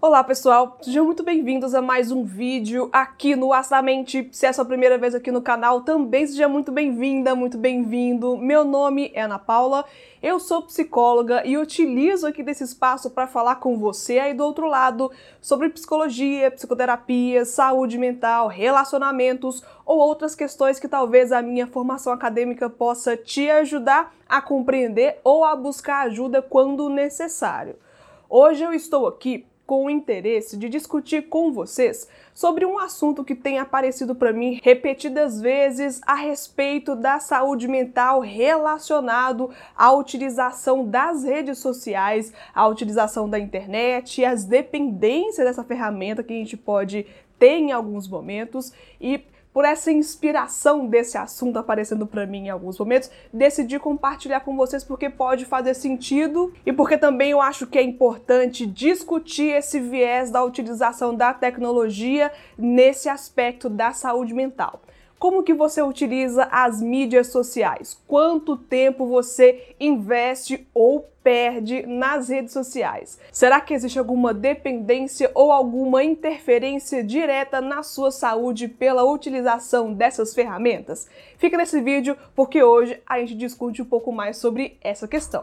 Olá pessoal, sejam muito bem-vindos a mais um vídeo aqui no Astamente. Se é a sua primeira vez aqui no canal, também seja muito bem-vinda, muito bem-vindo. Meu nome é Ana Paula, eu sou psicóloga e utilizo aqui desse espaço para falar com você aí do outro lado sobre psicologia, psicoterapia, saúde mental, relacionamentos ou outras questões que talvez a minha formação acadêmica possa te ajudar a compreender ou a buscar ajuda quando necessário. Hoje eu estou aqui com o interesse de discutir com vocês sobre um assunto que tem aparecido para mim repetidas vezes a respeito da saúde mental relacionado à utilização das redes sociais, à utilização da internet e as dependências dessa ferramenta que a gente pode ter em alguns momentos. E por essa inspiração desse assunto aparecendo para mim em alguns momentos, decidi compartilhar com vocês porque pode fazer sentido e porque também eu acho que é importante discutir esse viés da utilização da tecnologia nesse aspecto da saúde mental. Como que você utiliza as mídias sociais? Quanto tempo você investe ou perde nas redes sociais? Será que existe alguma dependência ou alguma interferência direta na sua saúde pela utilização dessas ferramentas? Fica nesse vídeo porque hoje a gente discute um pouco mais sobre essa questão.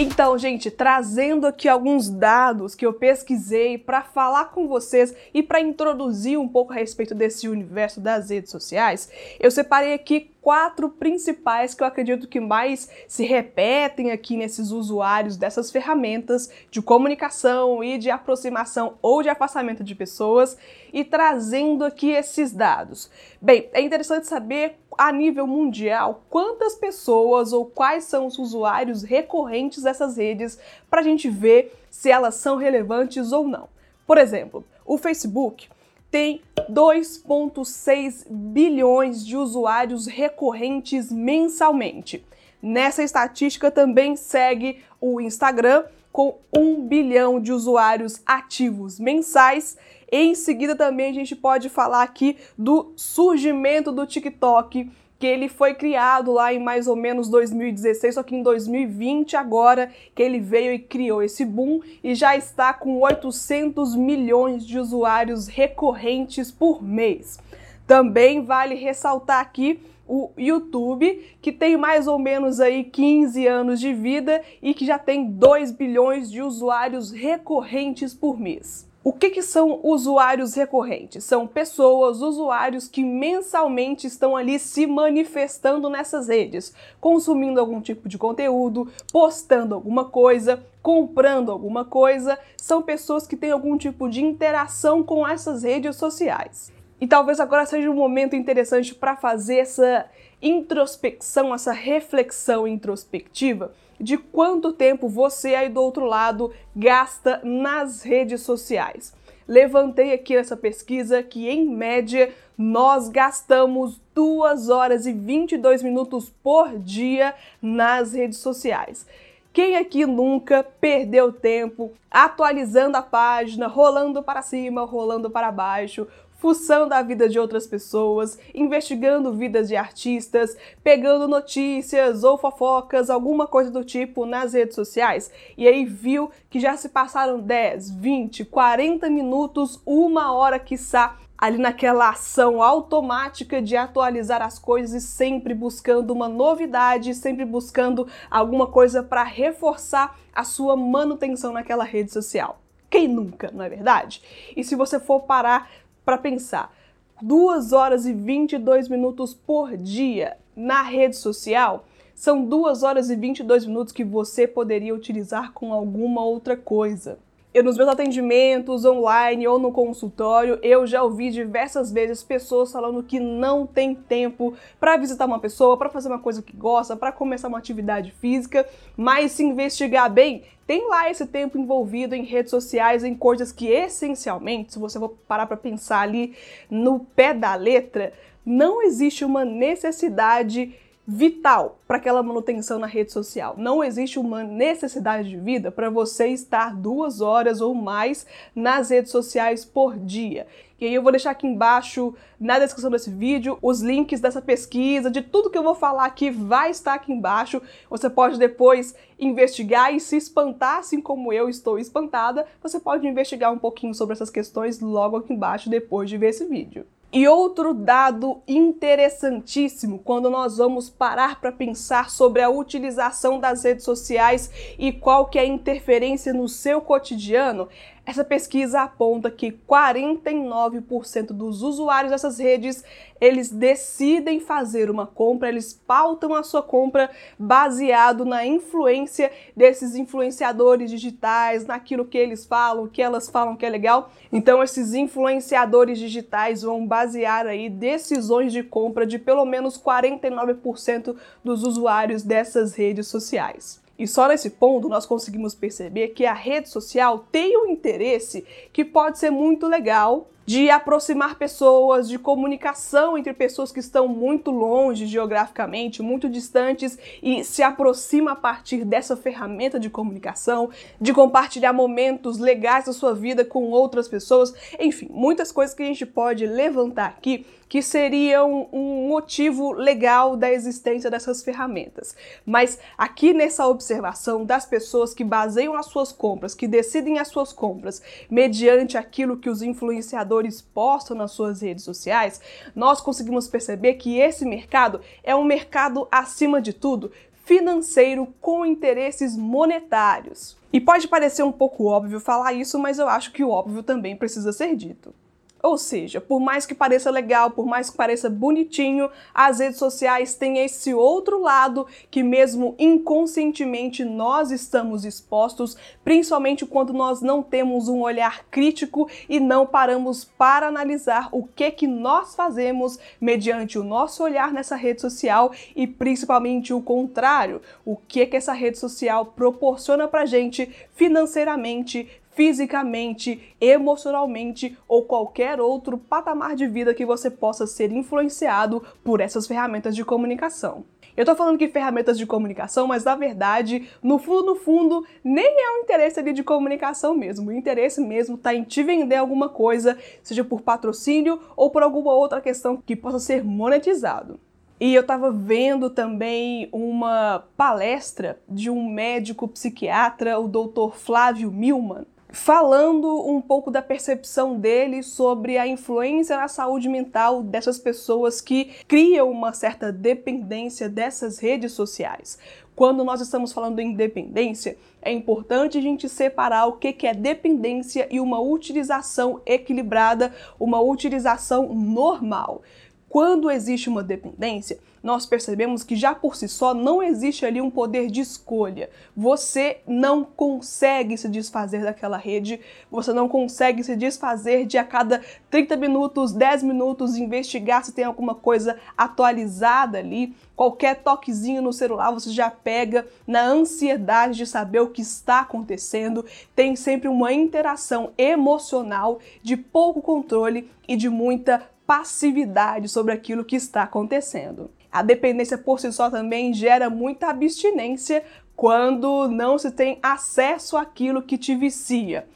Então, gente, trazendo aqui alguns dados que eu pesquisei para falar com vocês e para introduzir um pouco a respeito desse universo das redes sociais, eu separei aqui quatro principais que eu acredito que mais se repetem aqui nesses usuários dessas ferramentas de comunicação e de aproximação ou de afastamento de pessoas e trazendo aqui esses dados. Bem, é interessante saber a nível mundial quantas pessoas ou quais são os usuários recorrentes dessas redes para a gente ver se elas são relevantes ou não. Por exemplo, o Facebook tem 2,6 bilhões de usuários recorrentes mensalmente. Nessa estatística também segue o Instagram com 1 bilhão de usuários ativos mensais. Em seguida também a gente pode falar aqui do surgimento do TikTok, que ele foi criado lá em mais ou menos 2016, só que em 2020 agora que ele veio e criou esse boom e já está com 800 milhões de usuários recorrentes por mês. Também vale ressaltar aqui o YouTube, que tem mais ou menos aí 15 anos de vida e que já tem 2 bilhões de usuários recorrentes por mês. O que, que, são usuários recorrentes? São pessoas, usuários que mensalmente estão ali se manifestando nessas redes, consumindo algum tipo de conteúdo, postando alguma coisa, comprando alguma coisa. São pessoas que têm algum tipo de interação com essas redes sociais. E talvez agora seja um momento interessante para fazer essa introspecção, essa reflexão introspectiva de quanto tempo você aí do outro lado gasta nas redes sociais. Levantei aqui nessa pesquisa que, em média, nós gastamos 2 horas e 22 minutos por dia nas redes sociais. Quem aqui nunca perdeu tempo atualizando a página, rolando para cima, rolando para baixo, fuçando a vida de outras pessoas, investigando vidas de artistas, pegando notícias ou fofocas, alguma coisa do tipo nas redes sociais, e aí viu que já se passaram 10, 20, 40 minutos, uma hora quiçá, ali naquela ação automática de atualizar as coisas e sempre buscando uma novidade, sempre buscando alguma coisa para reforçar a sua manutenção naquela rede social. Quem nunca, não é verdade? E se você for parar para pensar. 2 horas e 22 minutos por dia na rede social são 2 horas e 22 minutos que você poderia utilizar com alguma outra coisa. Eu, nos meus atendimentos online ou no consultório, eu já ouvi diversas vezes pessoas falando que não tem tempo para visitar uma pessoa, para fazer uma coisa que gosta, para começar uma atividade física, mas se investigar bem, tem lá esse tempo envolvido em redes sociais, em coisas que essencialmente, se você for parar para pensar ali no pé da letra, não existe uma necessidade vital para aquela manutenção na rede social. Não existe uma necessidade de vida para você estar duas horas ou mais nas redes sociais por dia. E aí eu vou deixar aqui embaixo, na descrição desse vídeo, os links dessa pesquisa, de tudo que eu vou falar aqui vai estar aqui embaixo. Você pode depois investigar e se espantar, assim como eu estou espantada, você pode investigar um pouquinho sobre essas questões logo aqui embaixo depois de ver esse vídeo. E outro dado interessantíssimo quando nós vamos parar para pensar sobre a utilização das redes sociais e qual que é a interferência no seu cotidiano essa pesquisa aponta que 49% dos usuários dessas redes, eles decidem fazer uma compra, eles pautam a sua compra baseado na influência desses influenciadores digitais, naquilo que eles falam, que elas falam que é legal. Então esses influenciadores digitais vão basear aí decisões de compra de pelo menos 49% dos usuários dessas redes sociais. E só nesse ponto nós conseguimos perceber que a rede social tem um interesse que pode ser muito legal de aproximar pessoas, de comunicação entre pessoas que estão muito longe geograficamente, muito distantes e se aproxima a partir dessa ferramenta de comunicação, de compartilhar momentos legais da sua vida com outras pessoas, enfim, muitas coisas que a gente pode levantar aqui que seriam um motivo legal da existência dessas ferramentas. Mas aqui nessa observação das pessoas que baseiam as suas compras, que decidem as suas compras mediante aquilo que os influenciadores postam nas suas redes sociais, nós conseguimos perceber que esse mercado é um mercado acima de tudo financeiro com interesses monetários. E pode parecer um pouco óbvio falar isso, mas eu acho que o óbvio também precisa ser dito. Ou seja, por mais que pareça legal, por mais que pareça bonitinho, as redes sociais têm esse outro lado que, mesmo inconscientemente, nós estamos expostos, principalmente quando nós não temos um olhar crítico e não paramos para analisar o que que nós fazemos mediante o nosso olhar nessa rede social e principalmente o contrário, o que que essa rede social proporciona pra gente financeiramente, fisicamente, emocionalmente ou qualquer outro patamar de vida que você possa ser influenciado por essas ferramentas de comunicação. Eu tô falando que ferramentas de comunicação, mas na verdade, no fundo, no fundo, nem é um interesse ali de comunicação mesmo. O interesse mesmo tá em te vender alguma coisa, seja por patrocínio ou por alguma outra questão que possa ser monetizado. E eu estava vendo também uma palestra de um médico psiquiatra, o Dr. Flávio Milman, falando um pouco da percepção dele sobre a influência na saúde mental dessas pessoas que criam uma certa dependência dessas redes sociais. Quando nós estamos falando em dependência, é importante a gente separar o que é dependência e uma utilização equilibrada, uma utilização normal. Quando existe uma dependência, nós percebemos que já por si só não existe ali um poder de escolha. Você não consegue se desfazer daquela rede, você não consegue se desfazer de a cada 30 minutos, 10 minutos investigar se tem alguma coisa atualizada ali. Qualquer toquezinho no celular você já pega na ansiedade de saber o que está acontecendo. Tem sempre uma interação emocional de pouco controle e de muita passividade sobre aquilo que está acontecendo. A dependência por si só também gera muita abstinência quando não se tem acesso àquilo que te vicia.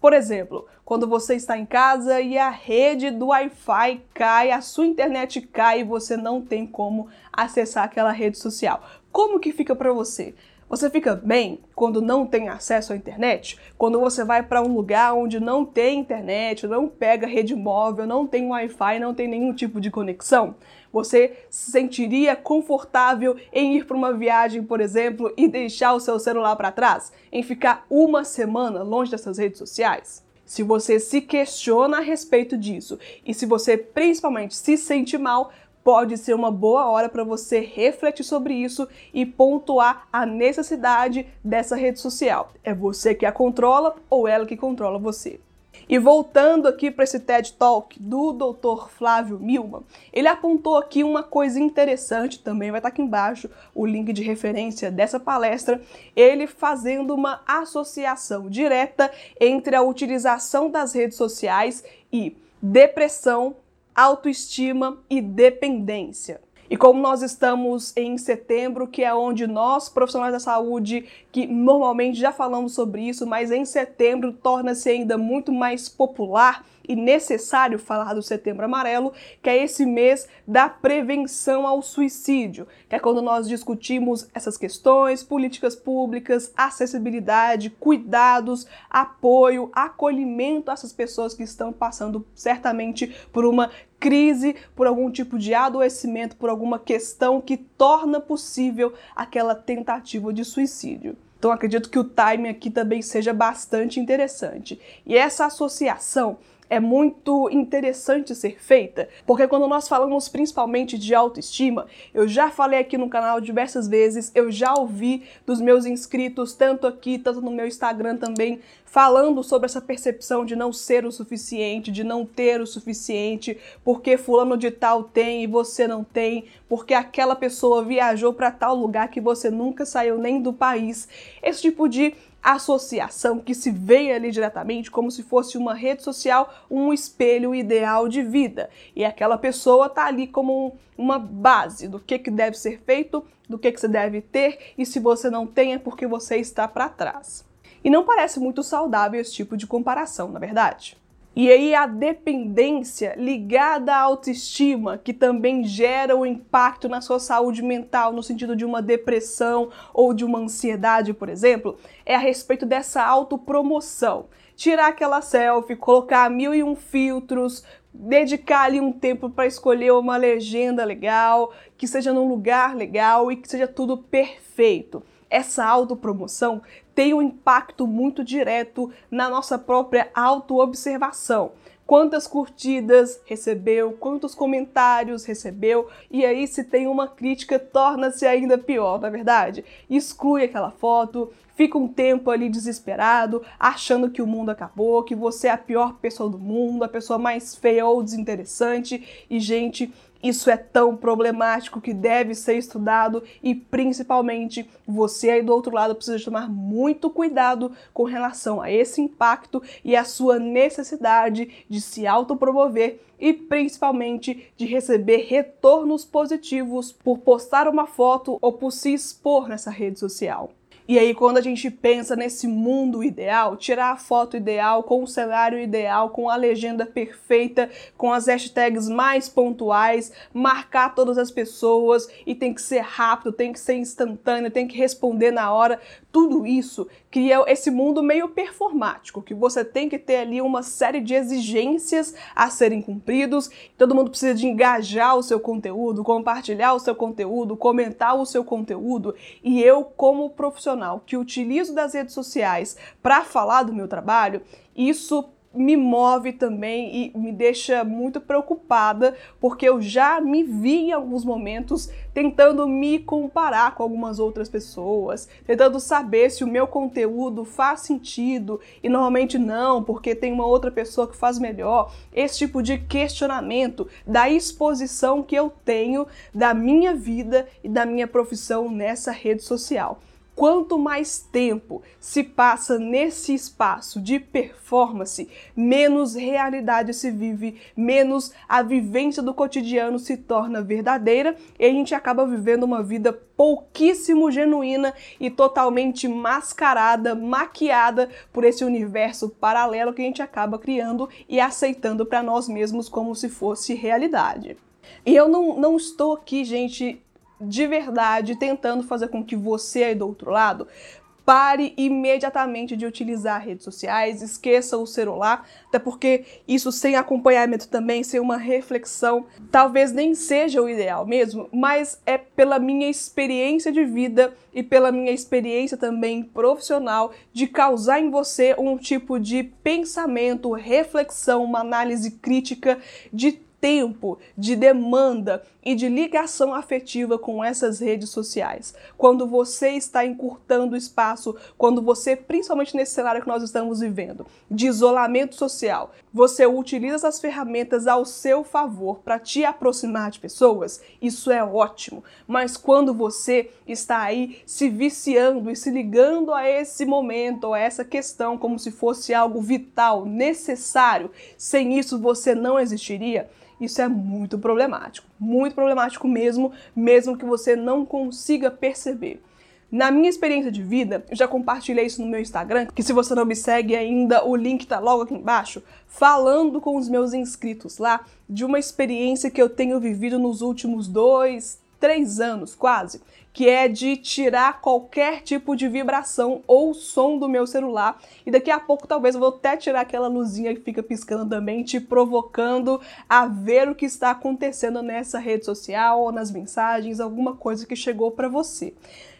Por exemplo, quando você está em casa e a rede do Wi-Fi cai, a sua internet cai e você não tem como acessar aquela rede social. Como que fica para você? Você fica bem quando não tem acesso à internet? Quando você vai para um lugar onde não tem internet, não pega rede móvel, não tem Wi-Fi, não tem nenhum tipo de conexão? Você se sentiria confortável em ir para uma viagem, por exemplo, e deixar o seu celular para trás? Em ficar uma semana longe dessas redes sociais? Se você se questiona a respeito disso e se você principalmente se sente mal, pode ser uma boa hora para você refletir sobre isso e pontuar a necessidade dessa rede social. É você que a controla ou ela que controla você? E voltando aqui para esse TED Talk do Dr. Flávio Milman, ele apontou aqui uma coisa interessante, também vai estar aqui embaixo o link de referência dessa palestra, ele fazendo uma associação direta entre a utilização das redes sociais e depressão autoestima e dependência. E como nós estamos em setembro, que é onde nós, profissionais da saúde, que normalmente já falamos sobre isso, mas em setembro torna-se ainda muito mais popular e necessário falar do Setembro Amarelo, que é esse mês da prevenção ao suicídio, que é quando nós discutimos essas questões, políticas públicas, acessibilidade, cuidados, apoio, acolhimento a essas pessoas que estão passando certamente por uma crise, por algum tipo de adoecimento, por alguma questão que torna possível aquela tentativa de suicídio. Então acredito que o time aqui também seja bastante interessante. E essa associação é muito interessante ser feita, porque quando nós falamos principalmente de autoestima, eu já falei aqui no canal diversas vezes, eu já ouvi dos meus inscritos, tanto aqui, tanto no meu Instagram também, falando sobre essa percepção de não ser o suficiente, de não ter o suficiente, porque fulano de tal tem e você não tem, porque aquela pessoa viajou para tal lugar que você nunca saiu nem do país. Esse tipo de associação que se vê ali diretamente como se fosse uma rede social, um espelho ideal de vida. E aquela pessoa está ali como uma base do que, que deve ser feito, do que, que você deve ter, e se você não tem é porque você está para trás. E não parece muito saudável esse tipo de comparação, na verdade. E aí a dependência ligada à autoestima, que também gera um impacto na sua saúde mental, no sentido de uma depressão ou de uma ansiedade, por exemplo, é a respeito dessa autopromoção. Tirar aquela selfie, colocar mil e um filtros, dedicar ali um tempo para escolher uma legenda legal, que seja num lugar legal e que seja tudo perfeito essa autopromoção tem um impacto muito direto na nossa própria autoobservação. Quantas curtidas recebeu, quantos comentários recebeu, e aí, se tem uma crítica, torna-se ainda pior, na é verdade. Exclui aquela foto, fica um tempo ali desesperado, achando que o mundo acabou, que você é a pior pessoa do mundo, a pessoa mais feia ou desinteressante, e, gente, isso é tão problemático que deve ser estudado e, principalmente, você aí do outro lado precisa tomar muito cuidado com relação a esse impacto e a sua necessidade de se autopromover e, principalmente, de receber retornos positivos por postar uma foto ou por se expor nessa rede social. E aí, quando a gente pensa nesse mundo ideal, tirar a foto ideal, com o cenário ideal, com a legenda perfeita, com as hashtags mais pontuais, marcar todas as pessoas e tem que ser rápido, tem que ser instantâneo, tem que responder na hora, tudo isso cria esse mundo meio performático, que você tem que ter ali uma série de exigências a serem cumpridos, todo mundo precisa de engajar o seu conteúdo, compartilhar o seu conteúdo, comentar o seu conteúdo, e eu, como profissional, profissional que utilizo das redes sociais para falar do meu trabalho, isso me move também e me deixa muito preocupada, porque eu já me vi em alguns momentos tentando me comparar com algumas outras pessoas, tentando saber se o meu conteúdo faz sentido e normalmente não, porque tem uma outra pessoa que faz melhor. Esse tipo de questionamento da exposição que eu tenho da minha vida e da minha profissão nessa rede social quanto mais tempo se passa nesse espaço de performance, menos realidade se vive, menos a vivência do cotidiano se torna verdadeira e a gente acaba vivendo uma vida pouquíssimo genuína e totalmente mascarada, maquiada por esse universo paralelo que a gente acaba criando e aceitando para nós mesmos como se fosse realidade. E eu não, não estou aqui, gente, de verdade tentando fazer com que você aí do outro lado pare imediatamente de utilizar redes sociais, esqueça o celular, até porque isso sem acompanhamento também, sem uma reflexão, talvez nem seja o ideal mesmo, mas é pela minha experiência de vida e pela minha experiência também profissional de causar em você um tipo de pensamento, reflexão, uma análise crítica de tempo, de demanda e de ligação afetiva com essas redes sociais. Quando você está encurtando o espaço, quando você, principalmente nesse cenário que nós estamos vivendo, de isolamento social, você utiliza essas ferramentas ao seu favor para te aproximar de pessoas, isso é ótimo. Mas quando você está aí se viciando e se ligando a esse momento, a essa questão, como se fosse algo vital, necessário, sem isso você não existiria, isso é muito problemático. Muito problemático mesmo, mesmo que você não consiga perceber. Na minha experiência de vida, eu já compartilhei isso no meu Instagram, que se você não me segue ainda, o link tá logo aqui embaixo, falando com os meus inscritos lá de uma experiência que eu tenho vivido nos últimos dois, três anos quase, que é de tirar qualquer tipo de vibração ou som do meu celular. E daqui a pouco talvez eu vou até tirar aquela luzinha que fica piscando também, te provocando a ver o que está acontecendo nessa rede social ou nas mensagens, alguma coisa que chegou para você.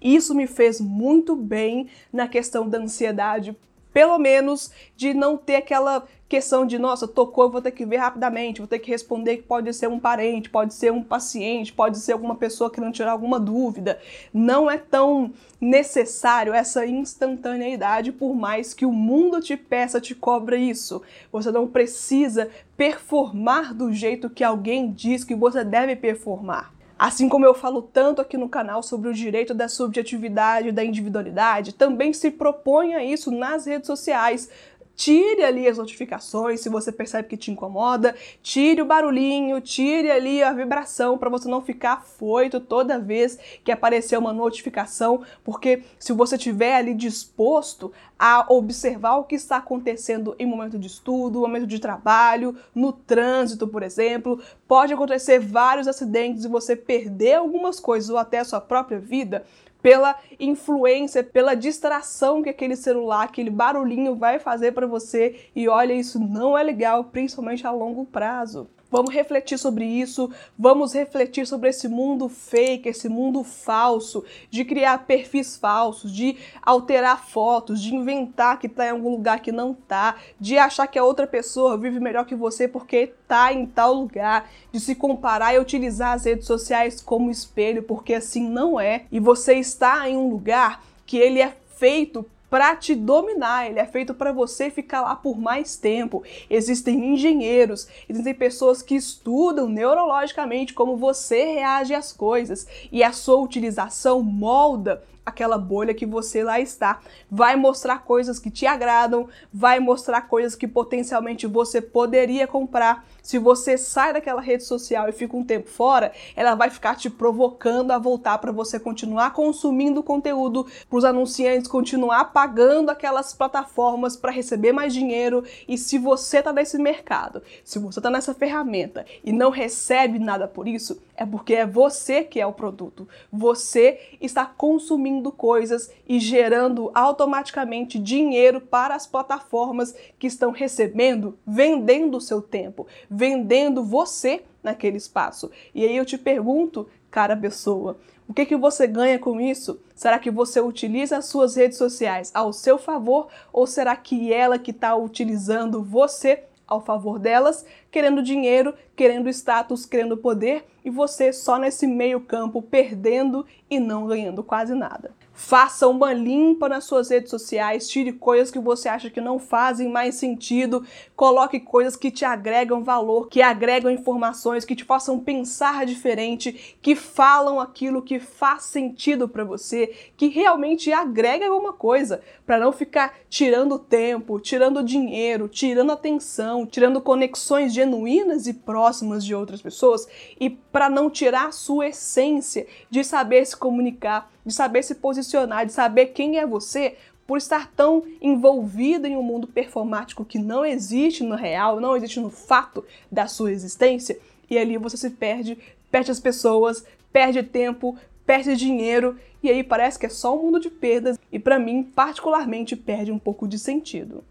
Isso me fez muito bem na questão da ansiedade, pelo menos de não ter aquela questão de, nossa, tocou, vou ter que ver rapidamente, vou ter que responder que pode ser um parente, pode ser um paciente, pode ser alguma pessoa que não tirar alguma dúvida. Não é tão necessário essa instantaneidade, por mais que o mundo te peça, te cobra isso. Você não precisa performar do jeito que alguém diz que você deve performar. Assim como eu falo tanto aqui no canal sobre o direito da subjetividade e da individualidade, também se proponha isso nas redes sociais. Tire ali as notificações se você percebe que te incomoda, tire o barulhinho, tire ali a vibração para você não ficar foito toda vez que aparecer uma notificação, porque se você estiver ali disposto a observar o que está acontecendo em momento de estudo, momento de trabalho, no trânsito, por exemplo, pode acontecer vários acidentes e você perder algumas coisas ou até a sua própria vida pela influência, pela distração que aquele celular, aquele barulhinho vai fazer para você. E olha, isso não é legal, principalmente a longo prazo. Vamos refletir sobre isso, vamos refletir sobre esse mundo fake, esse mundo falso, de criar perfis falsos, de alterar fotos, de inventar que tá em algum lugar que não tá, de achar que a outra pessoa vive melhor que você porque tá em tal lugar, de se comparar e utilizar as redes sociais como espelho, porque assim não é. E você está em um lugar que ele é feito para te dominar, ele é feito para você ficar lá por mais tempo. Existem engenheiros, existem pessoas que estudam neurologicamente como você reage às coisas e a sua utilização molda aquela bolha que você lá está. Vai mostrar coisas que te agradam, vai mostrar coisas que potencialmente você poderia comprar. Se você sai daquela rede social e fica um tempo fora, ela vai ficar te provocando a voltar para você continuar consumindo conteúdo, para os anunciantes continuar pagando aquelas plataformas para receber mais dinheiro. E se você está nesse mercado, se você está nessa ferramenta e não recebe nada por isso, é porque é você que é o produto. Você está consumindo coisas e gerando automaticamente dinheiro para as plataformas que estão recebendo, vendendo o seu tempo, vendendo você naquele espaço. E aí eu te pergunto, cara pessoa, o que, que você ganha com isso? Será que você utiliza as suas redes sociais ao seu favor ou será que ela que está utilizando você ao favor delas, querendo dinheiro, querendo status, querendo poder e você só nesse meio campo perdendo e não ganhando quase nada. Faça uma limpa nas suas redes sociais, tire coisas que você acha que não fazem mais sentido, coloque coisas que te agregam valor, que agregam informações, que te façam pensar diferente, que falam aquilo que faz sentido para você, que realmente agrega alguma coisa, para não ficar tirando tempo, tirando dinheiro, tirando atenção, tirando conexões genuínas e próximas de outras pessoas e para não tirar a sua essência de saber se comunicar, de saber se posicionar, de saber quem é você, por estar tão envolvido em um mundo performático que não existe no real, não existe no fato da sua existência, e ali você se perde, perde as pessoas, perde tempo, perde dinheiro, e aí parece que é só um mundo de perdas, e para mim, particularmente, perde um pouco de sentido.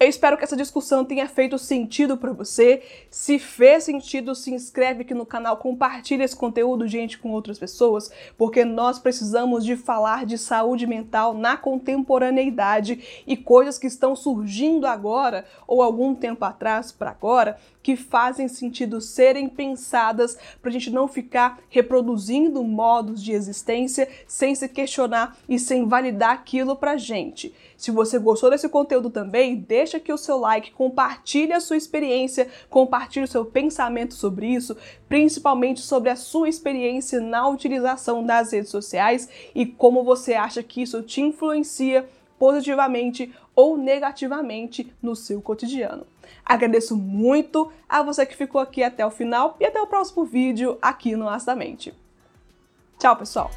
Eu espero que essa discussão tenha feito sentido para você. Se fez sentido, se inscreve aqui no canal, compartilha esse conteúdo, gente, com outras pessoas, porque nós precisamos de falar de saúde mental na contemporaneidade e coisas que estão surgindo agora ou algum tempo atrás para agora que fazem sentido serem pensadas para a gente não ficar reproduzindo modos de existência sem se questionar e sem validar aquilo para gente. Se você gostou desse conteúdo também, deixa aqui o seu like, compartilhe a sua experiência, compartilhe o seu pensamento sobre isso, principalmente sobre a sua experiência na utilização das redes sociais e como você acha que isso te influencia positivamente ou negativamente no seu cotidiano. Agradeço muito a você que ficou aqui até o final e até o próximo vídeo aqui no Astamente. Tchau, pessoal!